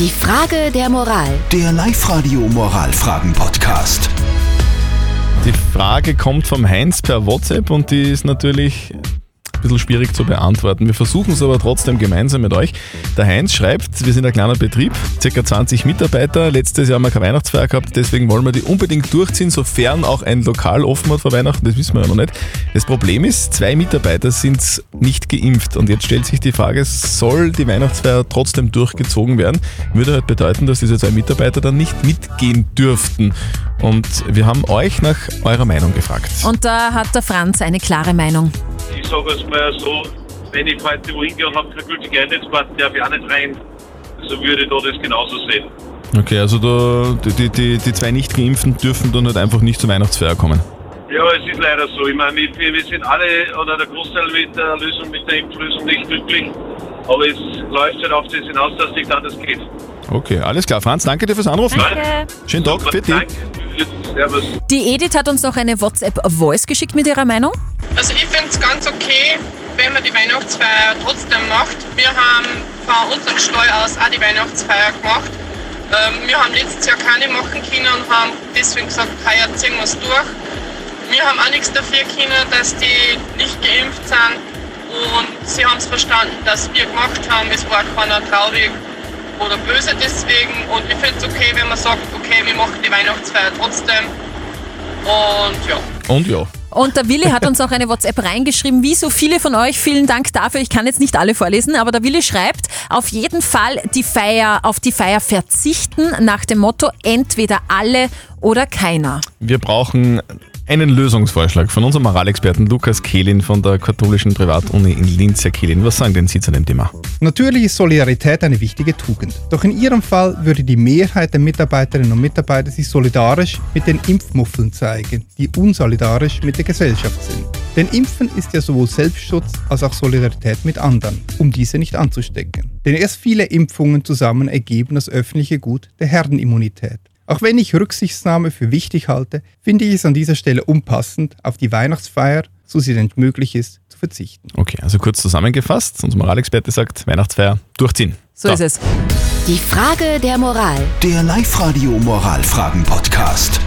Die Frage der Moral. Der Live-Radio Moralfragen-Podcast. Die Frage kommt vom Heinz per WhatsApp und die ist natürlich ein bisschen schwierig zu beantworten. Wir versuchen es aber trotzdem gemeinsam mit euch. Der Heinz schreibt, wir sind ein kleiner Betrieb, ca. 20 Mitarbeiter. Letztes Jahr haben wir keine Weihnachtsfeier gehabt, deswegen wollen wir die unbedingt durchziehen, sofern auch ein Lokal offen hat vor Weihnachten. Das wissen wir ja noch nicht. Das Problem ist, zwei Mitarbeiter sind nicht geimpft und jetzt stellt sich die Frage, soll die Weihnachtsfeier trotzdem durchgezogen werden? Würde halt bedeuten, dass diese zwei Mitarbeiter dann nicht mitgehen dürften. Und wir haben euch nach eurer Meinung gefragt. Und da hat der Franz eine klare Meinung. Ich sage es mal so, wenn ich heute wohin gehe und habe keine gültige Eintrittskarte, darf ich auch nicht rein. So würde ich da das genauso sehen. Okay, also da, die, die, die zwei Nicht-Geimpften dürfen dann halt einfach nicht zur Weihnachtsfeier kommen. Ja, es ist leider so. Ich meine, wir, wir sind alle oder der Großteil mit der Lösung, mit der Impflösung nicht glücklich. Aber es läuft halt auf das hinaus, dass es nicht anders geht. Okay, alles klar. Franz, danke dir fürs Anrufen. Danke. Schönen Tag, für dich. Danke. Servus. Die Edith hat uns noch eine WhatsApp-Voice geschickt mit ihrer Meinung. Also ich finde es ganz okay, wenn man die Weihnachtsfeier trotzdem macht. Wir haben von unserem Stall aus auch die Weihnachtsfeier gemacht. Ähm, wir haben letztes Jahr keine machen können und haben deswegen gesagt, heuer ziehen wir es durch. Wir haben auch nichts dafür können, dass die nicht geimpft sind und sie haben es verstanden, dass wir gemacht haben. Es war keiner traurig oder böse deswegen und ich finde es okay, wenn man sagt, okay, wir machen die Weihnachtsfeier trotzdem. Und ja. Und ja. Und der Willi hat uns auch eine WhatsApp reingeschrieben, wie so viele von euch. Vielen Dank dafür. Ich kann jetzt nicht alle vorlesen, aber der Willi schreibt, auf jeden Fall die Feier, auf die Feier verzichten nach dem Motto entweder alle oder keiner. Wir brauchen einen Lösungsvorschlag von unserem Moralexperten Lukas Kehlin von der katholischen Privatuni in Linz. Herr Kehlin, was sagen denn Sie zu dem Thema? Natürlich ist Solidarität eine wichtige Tugend. Doch in Ihrem Fall würde die Mehrheit der Mitarbeiterinnen und Mitarbeiter sich solidarisch mit den Impfmuffeln zeigen, die unsolidarisch mit der Gesellschaft sind. Denn Impfen ist ja sowohl Selbstschutz als auch Solidarität mit anderen, um diese nicht anzustecken. Denn erst viele Impfungen zusammen ergeben das öffentliche Gut der Herdenimmunität. Auch wenn ich Rücksichtnahme für wichtig halte, finde ich es an dieser Stelle unpassend, auf die Weihnachtsfeier, so sie denn möglich ist, zu verzichten. Okay, also kurz zusammengefasst. Unser Moralexperte sagt, Weihnachtsfeier durchziehen. So, ist es. Die Frage der Moral. Der Live-Radio Moralfragen-Podcast.